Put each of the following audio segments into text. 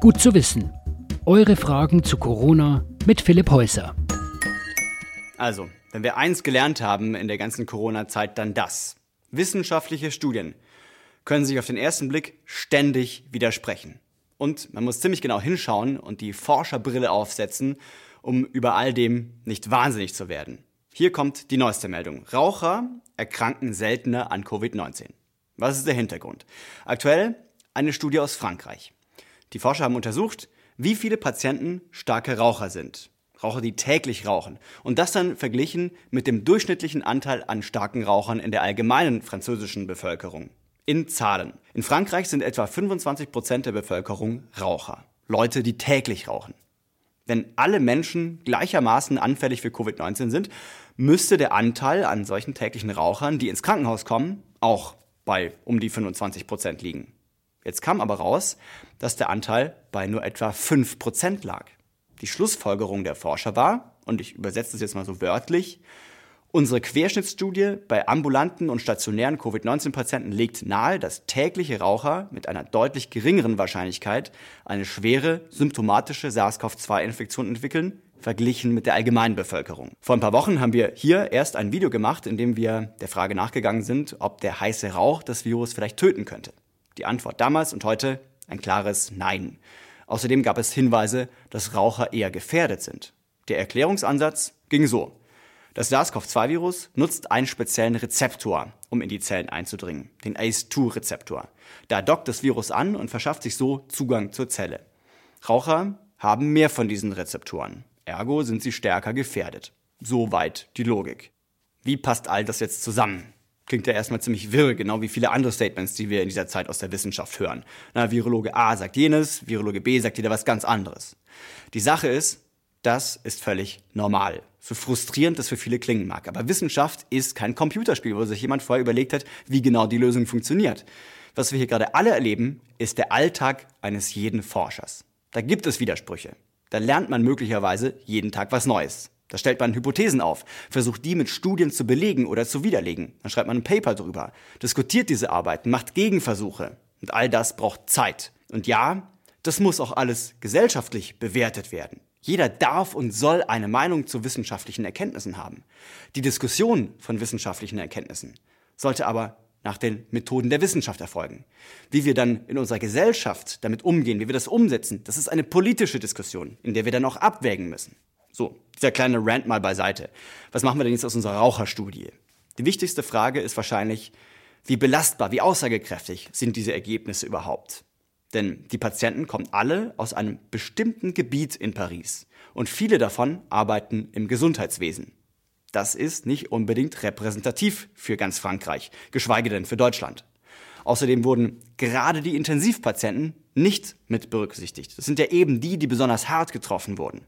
Gut zu wissen. Eure Fragen zu Corona mit Philipp Häuser. Also, wenn wir eins gelernt haben in der ganzen Corona-Zeit, dann das. Wissenschaftliche Studien können sich auf den ersten Blick ständig widersprechen. Und man muss ziemlich genau hinschauen und die Forscherbrille aufsetzen, um über all dem nicht wahnsinnig zu werden. Hier kommt die neueste Meldung. Raucher erkranken seltener an Covid-19. Was ist der Hintergrund? Aktuell eine Studie aus Frankreich. Die Forscher haben untersucht, wie viele Patienten starke Raucher sind. Raucher, die täglich rauchen. Und das dann verglichen mit dem durchschnittlichen Anteil an starken Rauchern in der allgemeinen französischen Bevölkerung. In Zahlen. In Frankreich sind etwa 25 Prozent der Bevölkerung Raucher. Leute, die täglich rauchen. Wenn alle Menschen gleichermaßen anfällig für Covid-19 sind, müsste der Anteil an solchen täglichen Rauchern, die ins Krankenhaus kommen, auch bei um die 25 Prozent liegen. Jetzt kam aber raus, dass der Anteil bei nur etwa 5 Prozent lag. Die Schlussfolgerung der Forscher war, und ich übersetze es jetzt mal so wörtlich, unsere Querschnittsstudie bei ambulanten und stationären Covid-19-Patienten legt nahe, dass tägliche Raucher mit einer deutlich geringeren Wahrscheinlichkeit eine schwere symptomatische SARS-CoV-2-Infektion entwickeln verglichen mit der allgemeinen Bevölkerung. Vor ein paar Wochen haben wir hier erst ein Video gemacht, in dem wir der Frage nachgegangen sind, ob der heiße Rauch das Virus vielleicht töten könnte. Die Antwort damals und heute ein klares Nein. Außerdem gab es Hinweise, dass Raucher eher gefährdet sind. Der Erklärungsansatz ging so. Das SARS-CoV-2-Virus nutzt einen speziellen Rezeptor, um in die Zellen einzudringen, den ACE2-Rezeptor. Da dockt das Virus an und verschafft sich so Zugang zur Zelle. Raucher haben mehr von diesen Rezeptoren. Ergo sind sie stärker gefährdet. Soweit die Logik. Wie passt all das jetzt zusammen? Klingt ja erstmal ziemlich wirr, genau wie viele andere Statements, die wir in dieser Zeit aus der Wissenschaft hören. Na, Virologe A sagt jenes, Virologe B sagt wieder was ganz anderes. Die Sache ist, das ist völlig normal. So frustrierend das für viele klingen mag. Aber Wissenschaft ist kein Computerspiel, wo sich jemand vorher überlegt hat, wie genau die Lösung funktioniert. Was wir hier gerade alle erleben, ist der Alltag eines jeden Forschers. Da gibt es Widersprüche. Da lernt man möglicherweise jeden Tag was Neues. Da stellt man Hypothesen auf, versucht die mit Studien zu belegen oder zu widerlegen. Dann schreibt man ein Paper drüber, diskutiert diese Arbeiten, macht Gegenversuche. Und all das braucht Zeit. Und ja, das muss auch alles gesellschaftlich bewertet werden. Jeder darf und soll eine Meinung zu wissenschaftlichen Erkenntnissen haben. Die Diskussion von wissenschaftlichen Erkenntnissen sollte aber nach den Methoden der Wissenschaft erfolgen. Wie wir dann in unserer Gesellschaft damit umgehen, wie wir das umsetzen, das ist eine politische Diskussion, in der wir dann auch abwägen müssen. So, dieser kleine Rant mal beiseite. Was machen wir denn jetzt aus unserer Raucherstudie? Die wichtigste Frage ist wahrscheinlich, wie belastbar, wie aussagekräftig sind diese Ergebnisse überhaupt? Denn die Patienten kommen alle aus einem bestimmten Gebiet in Paris und viele davon arbeiten im Gesundheitswesen. Das ist nicht unbedingt repräsentativ für ganz Frankreich, geschweige denn für Deutschland. Außerdem wurden gerade die Intensivpatienten nicht mit berücksichtigt. Das sind ja eben die, die besonders hart getroffen wurden.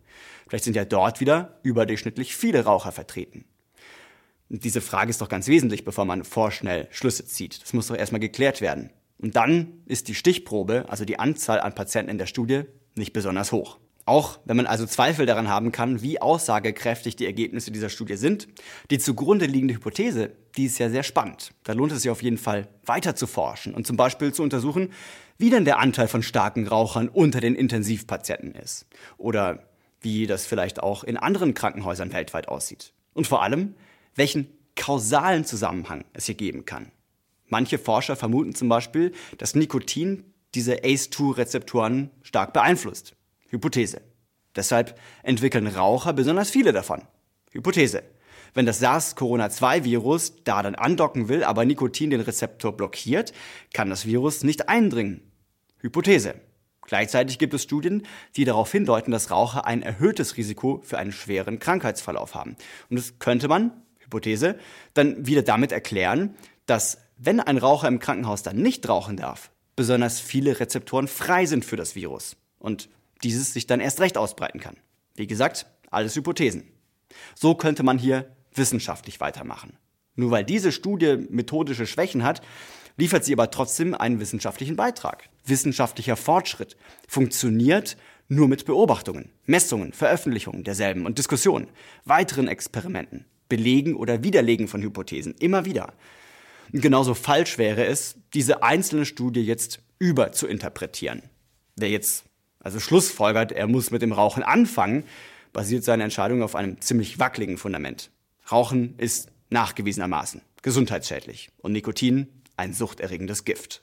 Vielleicht sind ja dort wieder überdurchschnittlich viele Raucher vertreten. Und diese Frage ist doch ganz wesentlich, bevor man vorschnell Schlüsse zieht. Das muss doch erstmal geklärt werden. Und dann ist die Stichprobe, also die Anzahl an Patienten in der Studie, nicht besonders hoch. Auch wenn man also Zweifel daran haben kann, wie aussagekräftig die Ergebnisse dieser Studie sind, die zugrunde liegende Hypothese, die ist ja sehr spannend. Da lohnt es sich auf jeden Fall weiter zu forschen und zum Beispiel zu untersuchen, wie denn der Anteil von starken Rauchern unter den Intensivpatienten ist. Oder wie das vielleicht auch in anderen Krankenhäusern weltweit aussieht. Und vor allem, welchen kausalen Zusammenhang es hier geben kann. Manche Forscher vermuten zum Beispiel, dass Nikotin diese ACE2-Rezeptoren stark beeinflusst. Hypothese. Deshalb entwickeln Raucher besonders viele davon. Hypothese. Wenn das SARS-CoV-2-Virus da dann andocken will, aber Nikotin den Rezeptor blockiert, kann das Virus nicht eindringen. Hypothese. Gleichzeitig gibt es Studien, die darauf hindeuten, dass Raucher ein erhöhtes Risiko für einen schweren Krankheitsverlauf haben. Und das könnte man, Hypothese, dann wieder damit erklären, dass wenn ein Raucher im Krankenhaus dann nicht rauchen darf, besonders viele Rezeptoren frei sind für das Virus. Und dieses sich dann erst recht ausbreiten kann. Wie gesagt, alles Hypothesen. So könnte man hier wissenschaftlich weitermachen. Nur weil diese Studie methodische Schwächen hat, liefert sie aber trotzdem einen wissenschaftlichen Beitrag. Wissenschaftlicher Fortschritt funktioniert nur mit Beobachtungen, Messungen, Veröffentlichungen derselben und Diskussionen, weiteren Experimenten, Belegen oder Widerlegen von Hypothesen, immer wieder. Und genauso falsch wäre es, diese einzelne Studie jetzt über zu interpretieren. Wer jetzt also schlussfolgert, er muss mit dem Rauchen anfangen, basiert seine Entscheidung auf einem ziemlich wackeligen Fundament. Rauchen ist nachgewiesenermaßen gesundheitsschädlich und Nikotin ein suchterregendes Gift.